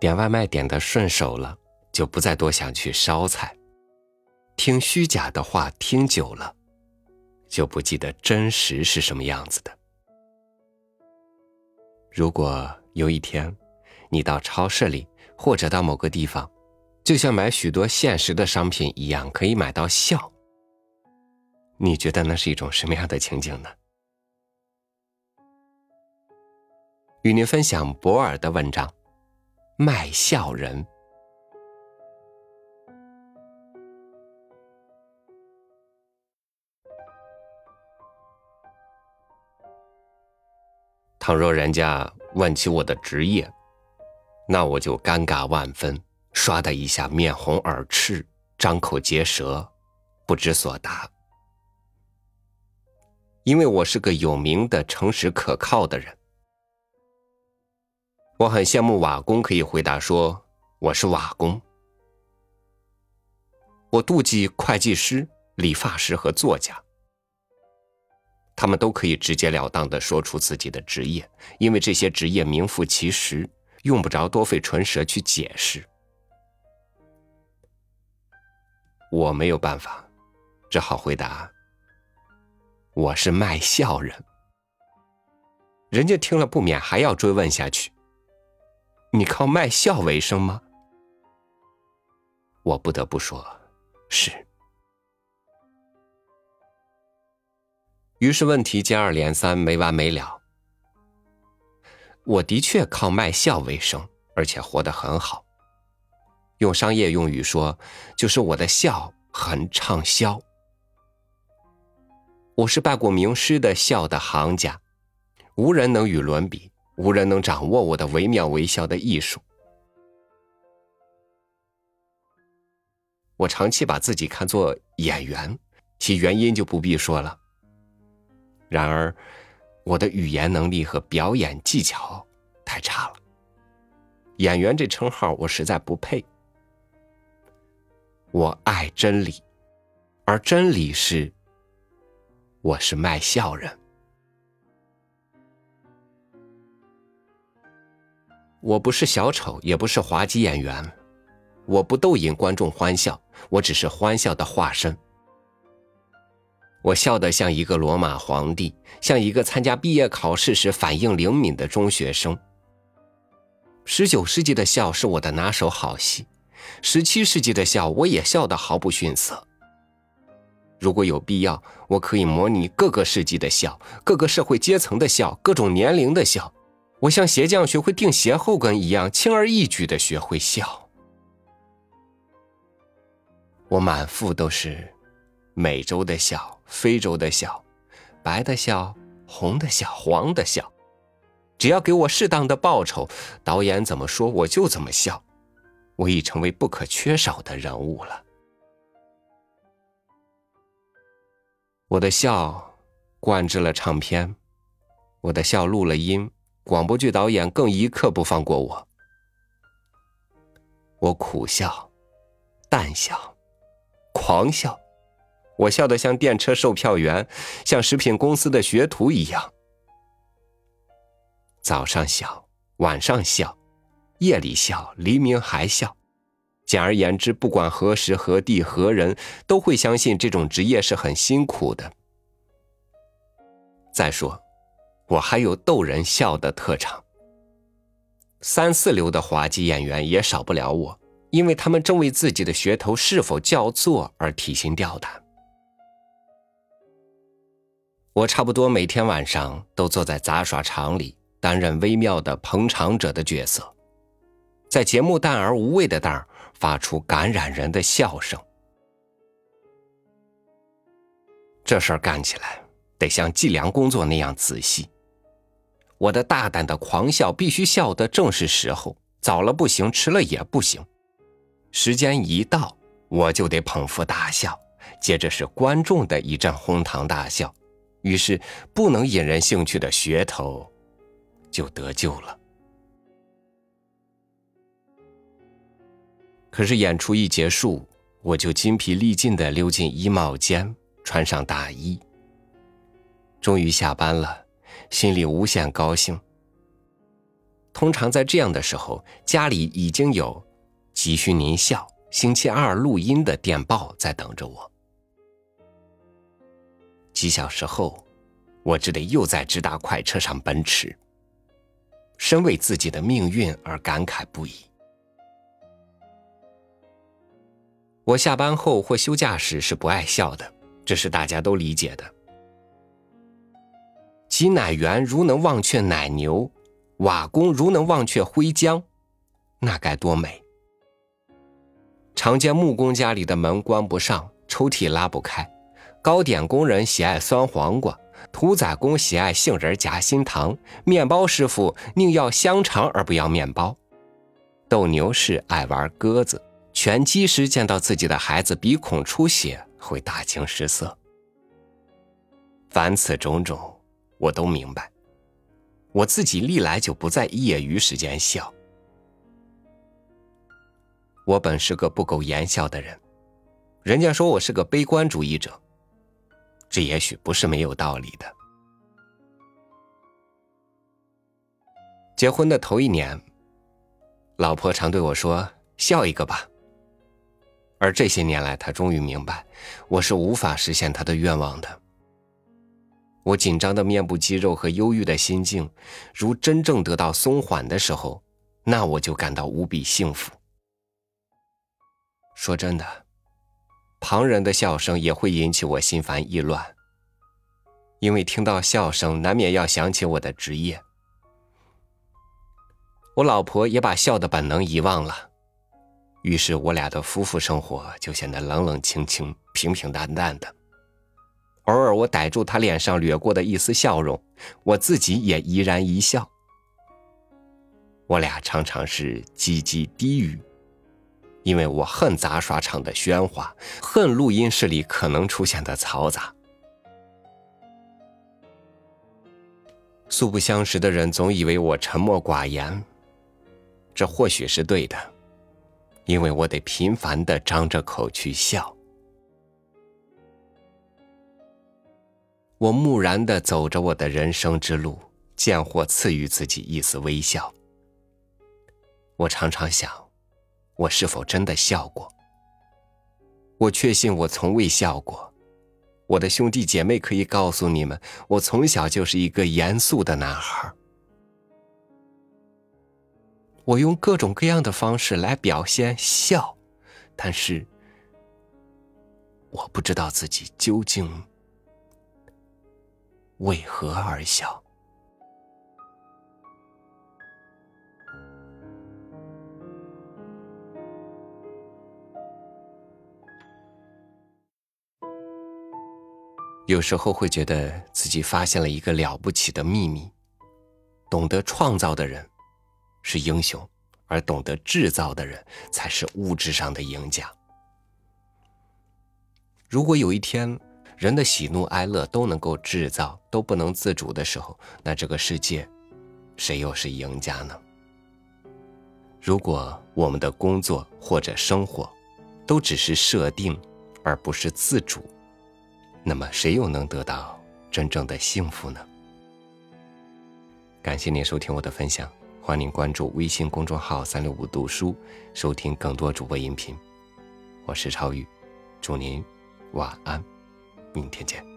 点外卖点的顺手了，就不再多想去烧菜；听虚假的话听久了，就不记得真实是什么样子的。如果有一天，你到超市里或者到某个地方，就像买许多现实的商品一样，可以买到笑，你觉得那是一种什么样的情景呢？与您分享博尔的文章。卖笑人。倘若人家问起我的职业，那我就尴尬万分，唰的一下面红耳赤，张口结舌，不知所答。因为我是个有名的、诚实可靠的人。我很羡慕瓦工可以回答说：“我是瓦工。”我妒忌会计师、理发师和作家，他们都可以直截了当的说出自己的职业，因为这些职业名副其实，用不着多费唇舌去解释。我没有办法，只好回答：“我是卖笑人。”人家听了不免还要追问下去。你靠卖笑为生吗？我不得不说，是。于是问题接二连三，没完没了。我的确靠卖笑为生，而且活得很好。用商业用语说，就是我的笑很畅销。我是拜过名师的笑的行家，无人能与伦比。无人能掌握我的惟妙惟肖的艺术。我长期把自己看作演员，其原因就不必说了。然而，我的语言能力和表演技巧太差了。演员这称号我实在不配。我爱真理，而真理是，我是卖笑人。我不是小丑，也不是滑稽演员，我不逗引观众欢笑，我只是欢笑的化身。我笑得像一个罗马皇帝，像一个参加毕业考试时反应灵敏的中学生。十九世纪的笑是我的拿手好戏，十七世纪的笑我也笑得毫不逊色。如果有必要，我可以模拟各个世纪的笑，各个社会阶层的笑，各种年龄的笑。我像鞋匠学会钉鞋后跟一样，轻而易举的学会笑。我满腹都是美洲的笑、非洲的笑、白的笑、红的笑、黄的笑。只要给我适当的报酬，导演怎么说我就怎么笑。我已成为不可缺少的人物了。我的笑灌制了唱片，我的笑录了音。广播剧导演更一刻不放过我。我苦笑，淡笑，狂笑，我笑得像电车售票员，像食品公司的学徒一样。早上笑，晚上笑，夜里笑，黎明还笑。简而言之，不管何时何地何人，都会相信这种职业是很辛苦的。再说。我还有逗人笑的特长，三四流的滑稽演员也少不了我，因为他们正为自己的噱头是否叫座而提心吊胆。我差不多每天晚上都坐在杂耍场里，担任微妙的捧场者的角色，在节目淡而无味的当儿发出感染人的笑声。这事儿干起来得像计量工作那样仔细。我的大胆的狂笑必须笑得正是时候，早了不行，迟了也不行。时间一到，我就得捧腹大笑，接着是观众的一阵哄堂大笑，于是不能引人兴趣的噱头就得救了。可是演出一结束，我就筋疲力尽的溜进衣帽间，穿上大衣，终于下班了。心里无限高兴。通常在这样的时候，家里已经有“急需您笑，星期二录音”的电报在等着我。几小时后，我只得又在直达快车上奔驰，深为自己的命运而感慨不已。我下班后或休假时是不爱笑的，这是大家都理解的。挤奶员如能忘却奶牛，瓦工如能忘却灰浆，那该多美！常见木工家里的门关不上，抽屉拉不开；糕点工人喜爱酸黄瓜，屠宰工喜爱杏仁夹心糖，面包师傅宁要香肠而不要面包，斗牛士爱玩鸽子。拳击时见到自己的孩子鼻孔出血，会大惊失色。凡此种种，我都明白。我自己历来就不在业余时间笑。我本是个不苟言笑的人，人家说我是个悲观主义者，这也许不是没有道理的。结婚的头一年，老婆常对我说：“笑一个吧。”而这些年来，她终于明白，我是无法实现她的愿望的。我紧张的面部肌肉和忧郁的心境，如真正得到松缓的时候，那我就感到无比幸福。说真的，旁人的笑声也会引起我心烦意乱，因为听到笑声，难免要想起我的职业。我老婆也把笑的本能遗忘了。于是我俩的夫妇生活就显得冷冷清清、平平淡淡的。偶尔我逮住他脸上掠过的一丝笑容，我自己也怡然一笑。我俩常常是叽叽低语，因为我恨杂耍场的喧哗，恨录音室里可能出现的嘈杂。素不相识的人总以为我沉默寡言，这或许是对的。因为我得频繁的张着口去笑，我木然的走着我的人生之路，见或赐予自己一丝微笑。我常常想，我是否真的笑过？我确信我从未笑过。我的兄弟姐妹可以告诉你们，我从小就是一个严肃的男孩。我用各种各样的方式来表现笑，但是我不知道自己究竟为何而笑。有时候会觉得自己发现了一个了不起的秘密，懂得创造的人。是英雄，而懂得制造的人才是物质上的赢家。如果有一天人的喜怒哀乐都能够制造，都不能自主的时候，那这个世界谁又是赢家呢？如果我们的工作或者生活都只是设定，而不是自主，那么谁又能得到真正的幸福呢？感谢您收听我的分享。欢迎您关注微信公众号“三六五读书”，收听更多主播音频。我是超宇，祝您晚安，明天见。